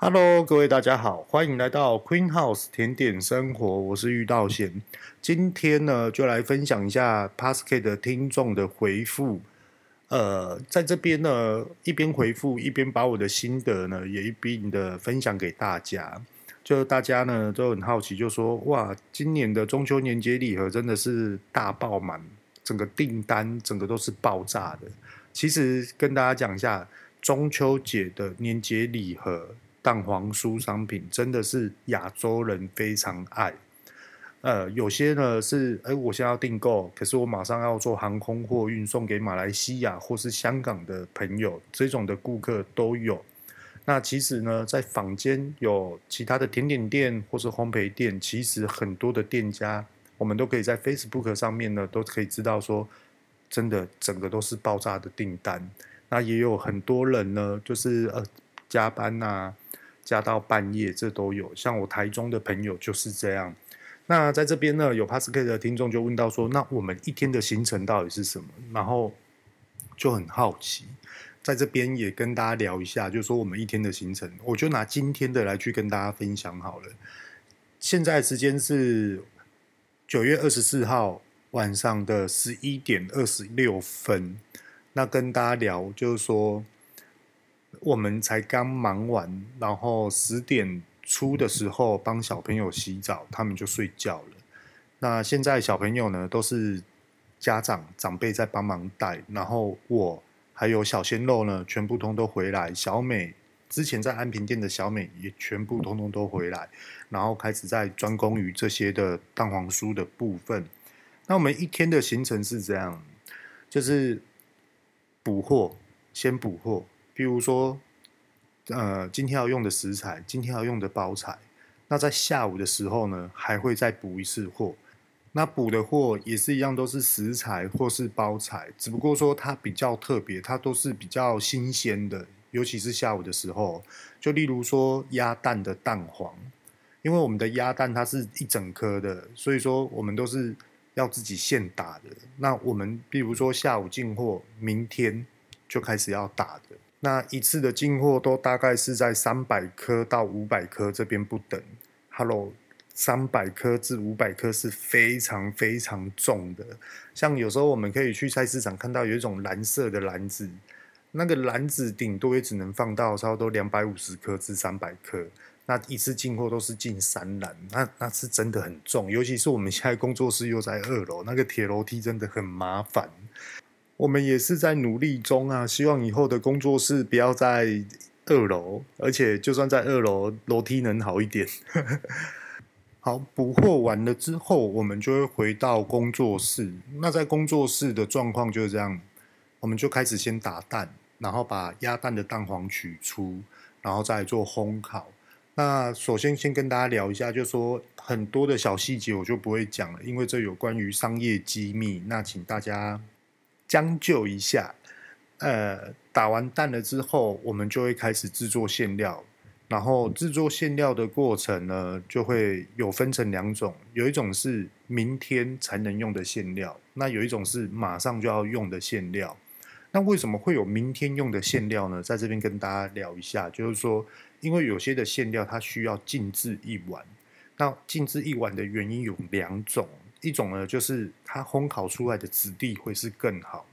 Hello，各位大家好，欢迎来到 Queen House 甜点生活，我是玉道贤。今天呢，就来分享一下 p a s c a 的听众的回复。呃，在这边呢，一边回复，一边把我的心得呢，也一并的分享给大家。就大家呢都很好奇，就说哇，今年的中秋年节礼盒真的是大爆满，整个订单整个都是爆炸的。其实跟大家讲一下，中秋节的年节礼盒。蛋黄酥商品真的是亚洲人非常爱，呃，有些呢是，哎，我现在要订购，可是我马上要做航空货运送给马来西亚或是香港的朋友，这种的顾客都有。那其实呢，在坊间有其他的甜点店或是烘焙店，其实很多的店家，我们都可以在 Facebook 上面呢，都可以知道说，真的整个都是爆炸的订单。那也有很多人呢，就是呃加班呐、加到半夜，这都有。像我台中的朋友就是这样。那在这边呢，有 Podcast 的听众就问到说：“那我们一天的行程到底是什么？”然后就很好奇，在这边也跟大家聊一下，就是说我们一天的行程，我就拿今天的来去跟大家分享好了。现在时间是九月二十四号晚上的十一点二十六分。那跟大家聊，就是说。我们才刚忙完，然后十点出的时候帮小朋友洗澡，他们就睡觉了。那现在小朋友呢，都是家长长辈在帮忙带，然后我还有小鲜肉呢，全部通都回来。小美之前在安平店的小美也全部通通都回来，然后开始在专攻于这些的蛋黄酥的部分。那我们一天的行程是这样，就是补货，先补货。比如说，呃，今天要用的食材，今天要用的包材，那在下午的时候呢，还会再补一次货。那补的货也是一样，都是食材或是包材，只不过说它比较特别，它都是比较新鲜的，尤其是下午的时候。就例如说鸭蛋的蛋黄，因为我们的鸭蛋它是一整颗的，所以说我们都是要自己现打的。那我们比如说下午进货，明天就开始要打的。那一次的进货都大概是在三百颗到五百颗这边不等。Hello，三百颗至五百颗是非常非常重的。像有时候我们可以去菜市场看到有一种蓝色的篮子，那个篮子顶多也只能放到差不多两百五十颗至三百颗。那一次进货都是进三篮，那那是真的很重。尤其是我们现在工作室又在二楼，那个铁楼梯真的很麻烦。我们也是在努力中啊，希望以后的工作室不要在二楼，而且就算在二楼，楼梯能好一点。好，补货完了之后，我们就会回到工作室。那在工作室的状况就是这样，我们就开始先打蛋，然后把鸭蛋的蛋黄取出，然后再做烘烤。那首先先跟大家聊一下，就说很多的小细节我就不会讲了，因为这有关于商业机密。那请大家。将就一下，呃，打完蛋了之后，我们就会开始制作馅料。然后制作馅料的过程呢，就会有分成两种，有一种是明天才能用的馅料，那有一种是马上就要用的馅料。那为什么会有明天用的馅料呢？在这边跟大家聊一下，就是说，因为有些的馅料它需要静置一晚，那静置一晚的原因有两种。一种呢，就是它烘烤出来的质地会是更好。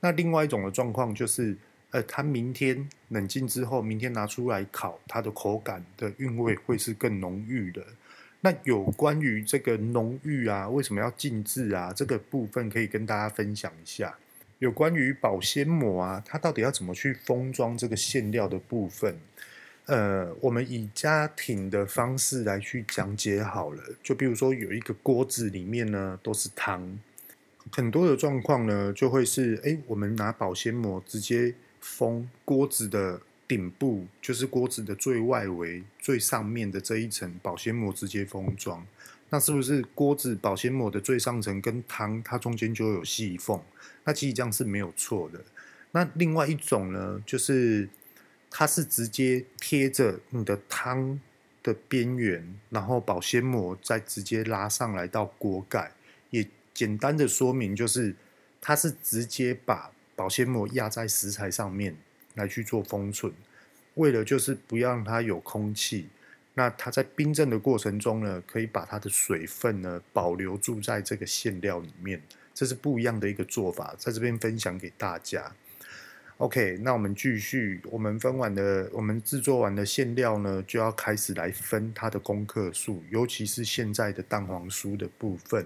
那另外一种的状况就是，呃，它明天冷静之后，明天拿出来烤，它的口感的韵味会是更浓郁的。那有关于这个浓郁啊，为什么要静置啊？这个部分可以跟大家分享一下。有关于保鲜膜啊，它到底要怎么去封装这个馅料的部分？呃，我们以家庭的方式来去讲解好了。就比如说，有一个锅子里面呢都是汤，很多的状况呢就会是，哎，我们拿保鲜膜直接封锅子的顶部，就是锅子的最外围、最上面的这一层保鲜膜直接封装。那是不是锅子保鲜膜的最上层跟汤它中间就有细缝？那其实这样是没有错的。那另外一种呢，就是。它是直接贴着你的汤的边缘，然后保鲜膜再直接拉上来到锅盖。也简单的说明就是，它是直接把保鲜膜压在食材上面来去做封存。为了就是不要让它有空气，那它在冰镇的过程中呢，可以把它的水分呢保留住在这个馅料里面，这是不一样的一个做法，在这边分享给大家。OK，那我们继续，我们分完的，我们制作完的馅料呢，就要开始来分它的公克数，尤其是现在的蛋黄酥的部分。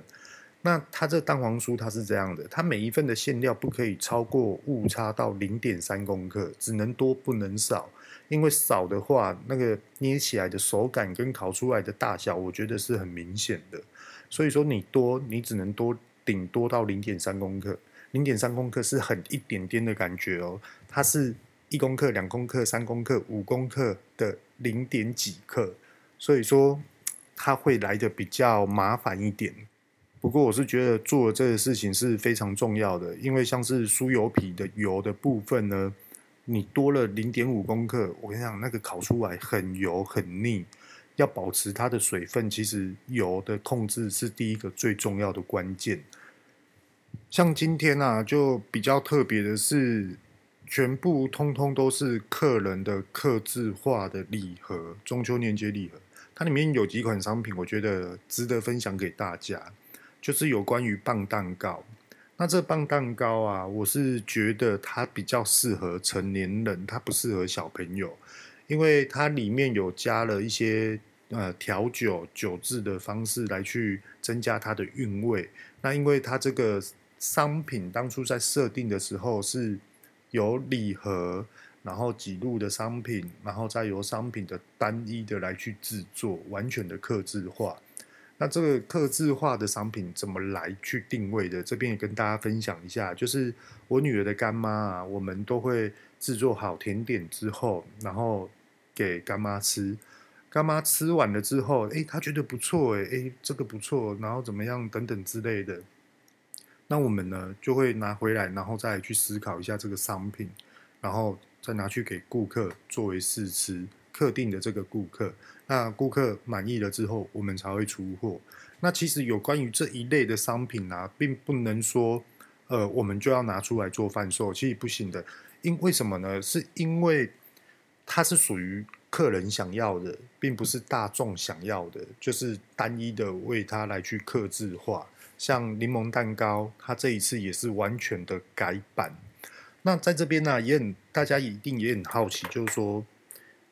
那它这蛋黄酥它是这样的，它每一份的馅料不可以超过误差到零点三公克，只能多不能少，因为少的话，那个捏起来的手感跟烤出来的大小，我觉得是很明显的。所以说你多，你只能多顶多到零点三公克，零点三公克是很一点点的感觉哦，它是一公克、两公克、三公克、五公克的零点几克，所以说它会来得比较麻烦一点。不过我是觉得做这个事情是非常重要的，因为像是酥油皮的油的部分呢，你多了零点五公克，我跟你讲，那个烤出来很油很腻，要保持它的水分，其实油的控制是第一个最重要的关键。像今天啊，就比较特别的是，全部通通都是客人的客制化的礼盒，中秋年节礼盒，它里面有几款商品，我觉得值得分享给大家。就是有关于棒蛋糕，那这棒蛋糕啊，我是觉得它比较适合成年人，它不适合小朋友，因为它里面有加了一些呃调酒酒制的方式来去增加它的韵味。那因为它这个商品当初在设定的时候是有礼盒，然后几路的商品，然后再由商品的单一的来去制作，完全的客制化。那这个客制化的商品怎么来去定位的？这边也跟大家分享一下，就是我女儿的干妈啊，我们都会制作好甜点之后，然后给干妈吃。干妈吃完了之后，诶，她觉得不错，诶，诶，这个不错，然后怎么样等等之类的。那我们呢就会拿回来，然后再去思考一下这个商品，然后再拿去给顾客作为试吃。特定的这个顾客，那顾客满意了之后，我们才会出货。那其实有关于这一类的商品啊，并不能说，呃，我们就要拿出来做贩售，其实不行的。因为什么呢？是因为它是属于客人想要的，并不是大众想要的，就是单一的为它来去客制化。像柠檬蛋糕，它这一次也是完全的改版。那在这边呢、也很大家一定也很好奇，就是说。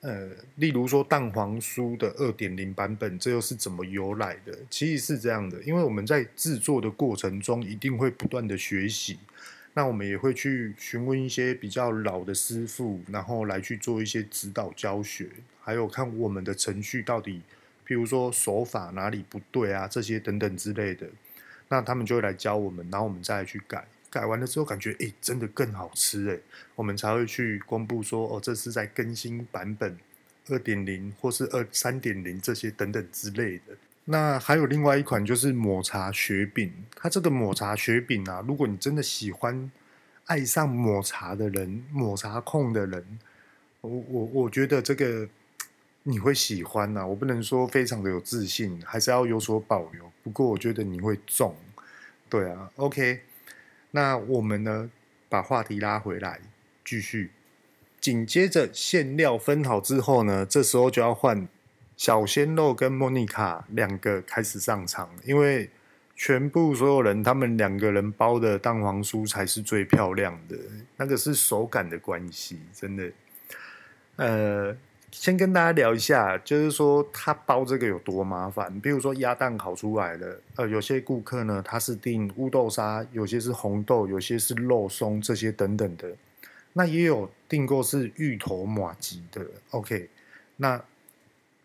呃，例如说蛋黄酥的二点零版本，这又是怎么由来的？其实是这样的，因为我们在制作的过程中，一定会不断的学习，那我们也会去询问一些比较老的师傅，然后来去做一些指导教学，还有看我们的程序到底，譬如说手法哪里不对啊，这些等等之类的，那他们就会来教我们，然后我们再去改。改完了之后，感觉诶、真的更好吃诶，我们才会去公布说哦，这是在更新版本二点零或是二三点零这些等等之类的。那还有另外一款就是抹茶雪饼，它这个抹茶雪饼啊，如果你真的喜欢爱上抹茶的人，抹茶控的人，我我我觉得这个你会喜欢呐、我不能说非常的有自信，还是要有所保留。不过我觉得你会中，对啊，OK。那我们呢，把话题拉回来，继续。紧接着馅料分好之后呢，这时候就要换小鲜肉跟莫妮卡两个开始上场，因为全部所有人他们两个人包的蛋黄酥才是最漂亮的，那个是手感的关系，真的，呃。先跟大家聊一下，就是说他包这个有多麻烦。比如说鸭蛋烤出来了，呃，有些顾客呢他是订乌豆沙，有些是红豆，有些是肉松这些等等的。那也有订购是芋头马吉的。OK，那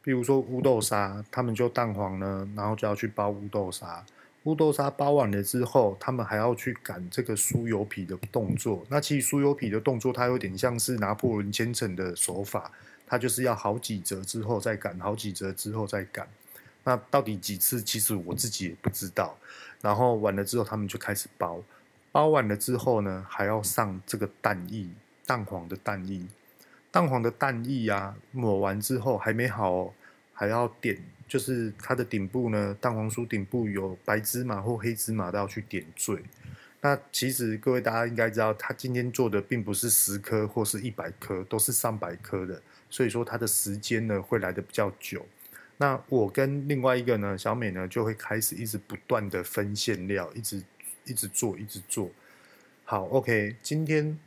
比如说乌豆沙，他们就蛋黄呢，然后就要去包乌豆沙。乌豆沙包完了之后，他们还要去擀这个酥油皮的动作。那其实酥油皮的动作，它有点像是拿破仑千层的手法。它就是要好几折之后再擀，好几折之后再擀。那到底几次？其实我自己也不知道。然后完了之后，他们就开始包。包完了之后呢，还要上这个蛋液，蛋黄的蛋液。蛋黄的蛋液啊，抹完之后还没好哦，还要点，就是它的顶部呢，蛋黄酥顶部有白芝麻或黑芝麻都要去点缀。那其实各位大家应该知道，他今天做的并不是十颗或是一百颗，都是上百颗的。所以说它的时间呢会来得比较久。那我跟另外一个呢，小美呢就会开始一直不断的分馅料，一直一直做，一直做。好，OK，今天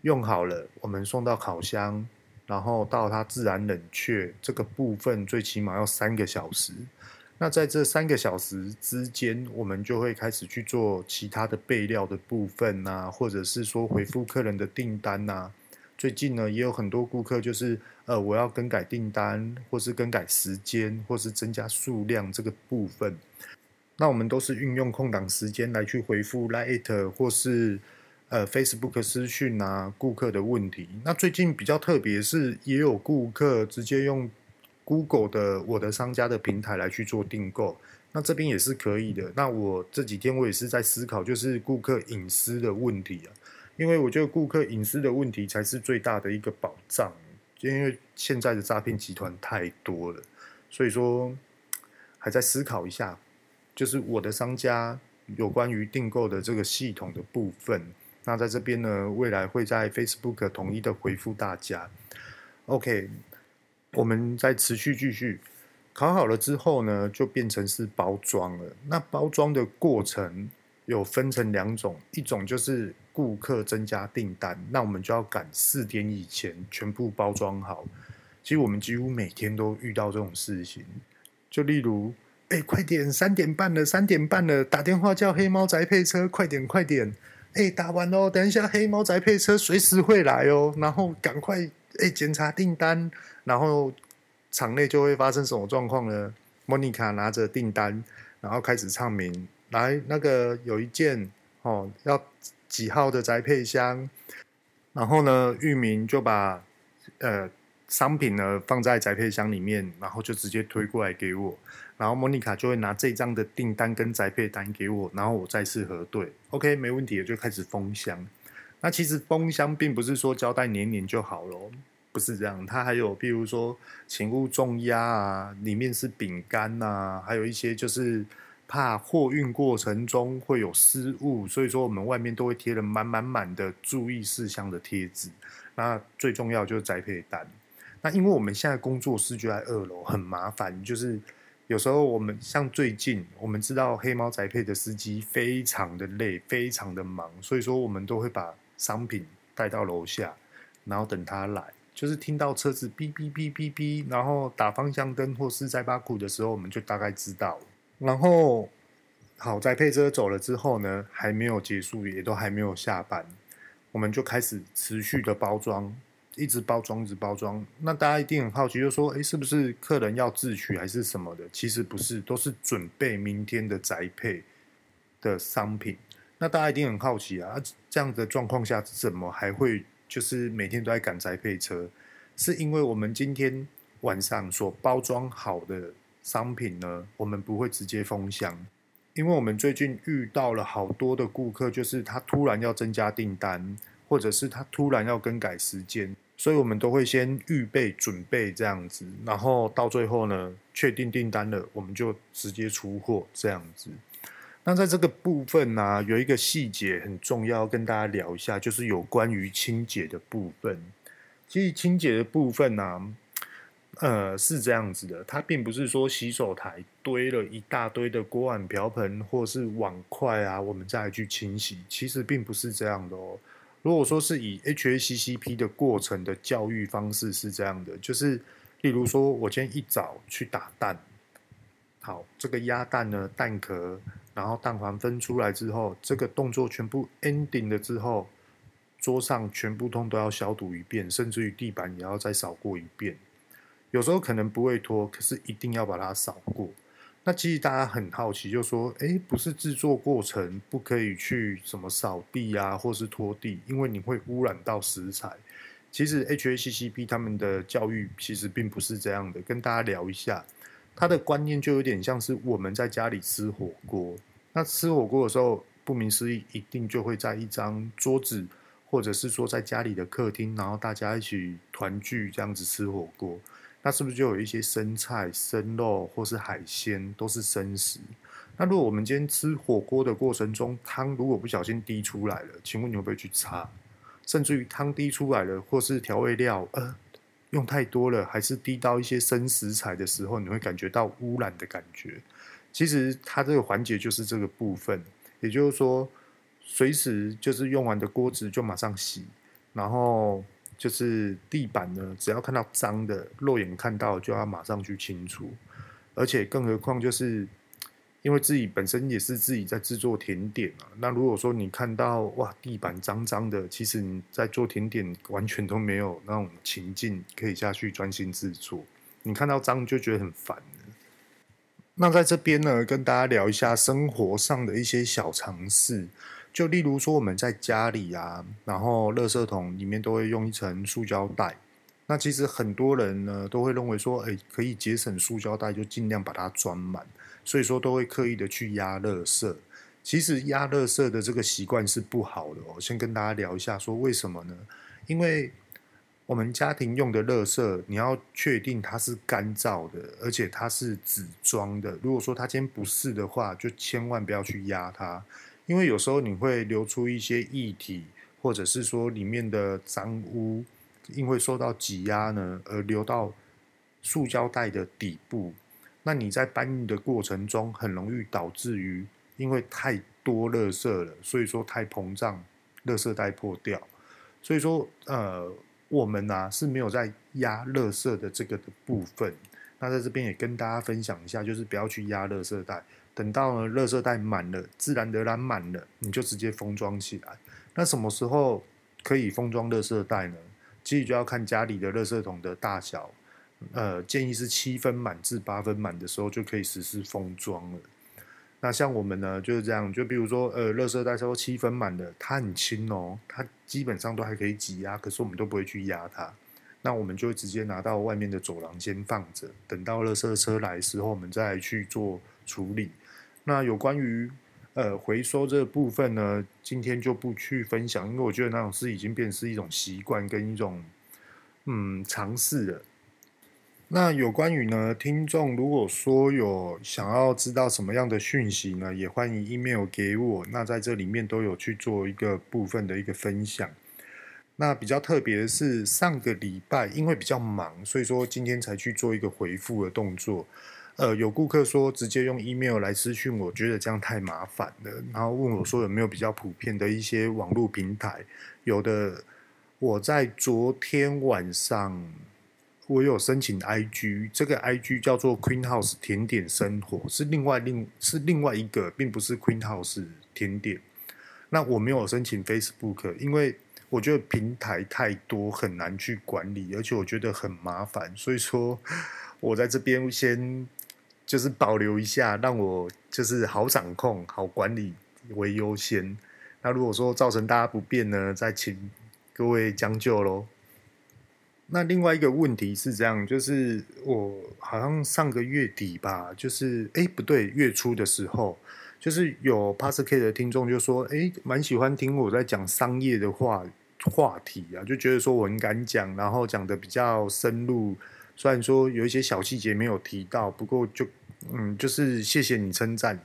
用好了，我们送到烤箱，然后到它自然冷却这个部分，最起码要三个小时。那在这三个小时之间，我们就会开始去做其他的备料的部分啊，或者是说回复客人的订单啊。最近呢，也有很多顾客就是，呃，我要更改订单，或是更改时间，或是增加数量这个部分。那我们都是运用空档时间来去回复 Line 或是呃 Facebook 私讯啊顾客的问题。那最近比较特别是，也有顾客直接用 Google 的我的商家的平台来去做订购，那这边也是可以的。那我这几天我也是在思考，就是顾客隐私的问题啊。因为我觉得顾客隐私的问题才是最大的一个保障，因为现在的诈骗集团太多了，所以说还在思考一下，就是我的商家有关于订购的这个系统的部分。那在这边呢，未来会在 Facebook 统一的回复大家。OK，我们再持续继续烤好了之后呢，就变成是包装了。那包装的过程有分成两种，一种就是。顾客增加订单，那我们就要赶四点以前全部包装好。其实我们几乎每天都遇到这种事情，就例如，哎、快点，三点半了，三点半了，打电话叫黑猫宅配车，快点，快点，哎、打完喽，等一下黑猫宅配车随时会来哦，然后赶快，哎、欸，检查订单，然后场内就会发生什么状况呢？莫妮卡拿着订单，然后开始唱名，来，那个有一件哦，要。几号的宅配箱，然后呢，玉明就把呃商品呢放在宅配箱里面，然后就直接推过来给我，然后莫妮卡就会拿这张的订单跟宅配单给我，然后我再次核对，OK 没问题，就开始封箱。那其实封箱并不是说胶带黏黏就好了，不是这样，它还有譬如说请勿重压啊，里面是饼干呐，还有一些就是。怕货运过程中会有失误，所以说我们外面都会贴了满满满的注意事项的贴纸。那最重要就是宅配单。那因为我们现在工作室就在二楼，很麻烦。就是有时候我们像最近，我们知道黑猫宅配的司机非常的累，非常的忙，所以说我们都会把商品带到楼下，然后等他来。就是听到车子哔哔哔哔哔，然后打方向灯或是在巴库的时候，我们就大概知道。然后，好，在配车走了之后呢，还没有结束，也都还没有下班，我们就开始持续的包装，一直包装，一直包装。那大家一定很好奇，就说，诶，是不是客人要自取还是什么的？其实不是，都是准备明天的宅配的商品。那大家一定很好奇啊，这样的状况下，怎么还会就是每天都在赶宅配车？是因为我们今天晚上所包装好的。商品呢，我们不会直接封箱，因为我们最近遇到了好多的顾客，就是他突然要增加订单，或者是他突然要更改时间，所以我们都会先预备准备这样子，然后到最后呢，确定订单了，我们就直接出货这样子。那在这个部分呢、啊，有一个细节很重要，跟大家聊一下，就是有关于清洁的部分。其实清洁的部分呢、啊。呃，是这样子的，它并不是说洗手台堆了一大堆的锅碗瓢盆或是碗筷啊，我们再去清洗，其实并不是这样的哦。如果说是以 HACCP 的过程的教育方式是这样的，就是例如说我今天一早去打蛋，好，这个鸭蛋呢，蛋壳，然后蛋黄分出来之后，这个动作全部 ending 了之后，桌上全部通都要消毒一遍，甚至于地板也要再扫过一遍。有时候可能不会拖，可是一定要把它扫过。那其实大家很好奇，就说：诶，不是制作过程不可以去什么扫地啊，或是拖地，因为你会污染到食材。其实 HACCP 他们的教育其实并不是这样的。跟大家聊一下，他的观念就有点像是我们在家里吃火锅。那吃火锅的时候，顾名思义，一定就会在一张桌子，或者是说在家里的客厅，然后大家一起团聚这样子吃火锅。那是不是就有一些生菜、生肉或是海鲜都是生食？那如果我们今天吃火锅的过程中，汤如果不小心滴出来了，请问你会不会去擦？甚至于汤滴出来了，或是调味料呃用太多了，还是滴到一些生食材的时候，你会感觉到污染的感觉。其实它这个环节就是这个部分，也就是说，随时就是用完的锅子就马上洗，然后就是地板呢，只要看到脏的，肉眼看到就要马上去清除，而且更何况就是。因为自己本身也是自己在制作甜点啊，那如果说你看到哇地板脏脏的，其实你在做甜点完全都没有那种情境可以下去专心制作，你看到脏就觉得很烦。那在这边呢，跟大家聊一下生活上的一些小常识，就例如说我们在家里啊，然后垃圾桶里面都会用一层塑胶袋，那其实很多人呢都会认为说，哎，可以节省塑胶袋，就尽量把它装满。所以说都会刻意的去压垃圾，其实压垃圾的这个习惯是不好的哦。先跟大家聊一下，说为什么呢？因为我们家庭用的垃圾，你要确定它是干燥的，而且它是纸装的。如果说它今天不是的话，就千万不要去压它，因为有时候你会流出一些液体，或者是说里面的脏污，因为受到挤压呢，而流到塑胶袋的底部。那你在搬运的过程中，很容易导致于因为太多垃圾了，所以说太膨胀，垃圾袋破掉。所以说，呃，我们呢、啊、是没有在压垃圾的这个的部分。那在这边也跟大家分享一下，就是不要去压垃圾袋，等到呢垃圾袋满了，自然而然满了，你就直接封装起来。那什么时候可以封装垃圾袋呢？其实就要看家里的垃圾桶的大小。呃，建议是七分满至八分满的时候就可以实施封装了。那像我们呢就是这样，就比如说，呃，垃圾袋说七分满的，它很轻哦，它基本上都还可以挤压，可是我们都不会去压它。那我们就直接拿到外面的走廊先放着，等到垃圾车来的时候，我们再去做处理。那有关于呃回收这部分呢，今天就不去分享，因为我觉得那种事已经变成是一种习惯跟一种嗯尝试了。那有关于呢，听众如果说有想要知道什么样的讯息呢，也欢迎 email 给我。那在这里面都有去做一个部分的一个分享。那比较特别的是，上个礼拜因为比较忙，所以说今天才去做一个回复的动作。呃，有顾客说直接用 email 来私讯，我觉得这样太麻烦了。然后问我说有没有比较普遍的一些网络平台？有的，我在昨天晚上。我有申请 IG，这个 IG 叫做 Queen House 甜点生活，是另外另是另外一个，并不是 Queen House 甜点。那我没有申请 Facebook，因为我觉得平台太多，很难去管理，而且我觉得很麻烦，所以说我在这边先就是保留一下，让我就是好掌控、好管理为优先。那如果说造成大家不便呢，再请各位将就喽。那另外一个问题是这样，就是我好像上个月底吧，就是哎不对，月初的时候，就是有 Podcast 的听众就说，哎，蛮喜欢听我在讲商业的话话题啊，就觉得说我很敢讲，然后讲的比较深入，虽然说有一些小细节没有提到，不过就嗯，就是谢谢你称赞。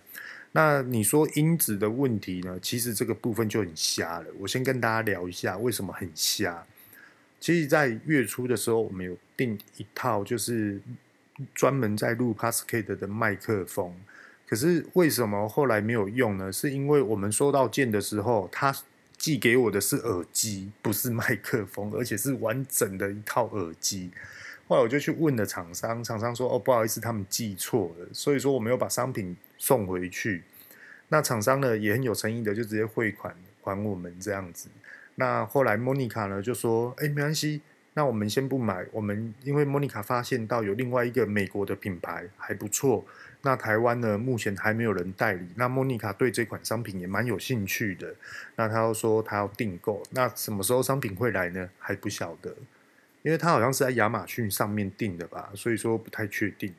那你说音质的问题呢？其实这个部分就很瞎了。我先跟大家聊一下为什么很瞎。其实，在月初的时候，我们有订一套，就是专门在录 Podcast 的麦克风。可是为什么后来没有用呢？是因为我们收到件的时候，他寄给我的是耳机，不是麦克风，而且是完整的一套耳机。后来我就去问了厂商，厂商说：“哦，不好意思，他们寄错了。”所以说我没有把商品送回去。那厂商呢也很有诚意的，就直接汇款还我们这样子。那后来莫妮卡呢就说：“哎，没关系，那我们先不买。我们因为莫妮卡发现到有另外一个美国的品牌还不错，那台湾呢目前还没有人代理。那莫妮卡对这款商品也蛮有兴趣的。那她又说她要订购，那什么时候商品会来呢？还不晓得，因为她好像是在亚马逊上面订的吧，所以说不太确定。”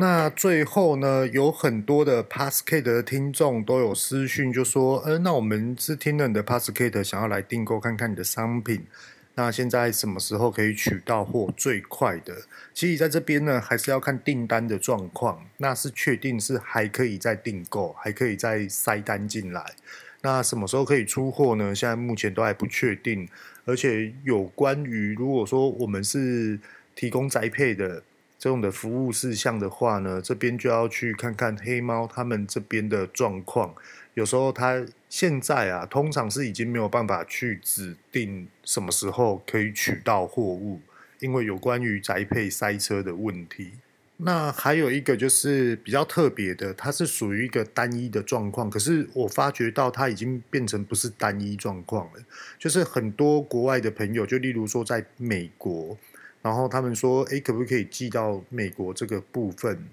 那最后呢，有很多的 Podcast 的听众都有私讯，就说：“呃，那我们是听了你的 Podcast，想要来订购看看你的商品。那现在什么时候可以取到货最快的？其实在这边呢，还是要看订单的状况。那是确定是还可以再订购，还可以再塞单进来。那什么时候可以出货呢？现在目前都还不确定。而且有关于如果说我们是提供宅配的这种的服务事项的话呢，这边就要去看看黑猫他们这边的状况。有时候他现在啊，通常是已经没有办法去指定什么时候可以取到货物，因为有关于宅配塞车的问题。那还有一个就是比较特别的，它是属于一个单一的状况，可是我发觉到它已经变成不是单一状况了，就是很多国外的朋友，就例如说在美国，然后他们说，诶，可不可以寄到美国这个部分？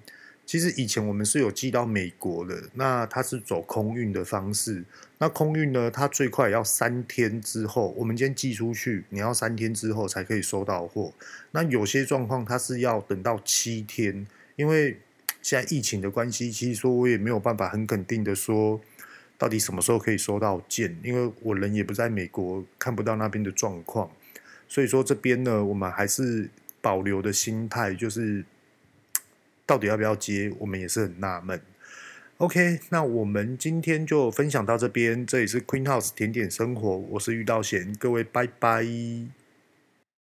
其实以前我们是有寄到美国的，那它是走空运的方式。那空运呢，它最快要三天之后，我们今天寄出去，你要三天之后才可以收到货。那有些状况它是要等到七天，因为现在疫情的关系，其实说我也没有办法很肯定的说到底什么时候可以收到件，因为我人也不在美国，看不到那边的状况。所以说这边呢，我们还是保留的心态就是。到底要不要接？我们也是很纳闷。OK，那我们今天就分享到这边。这里是 Queen House 甜点生活，我是遇到贤，各位拜拜。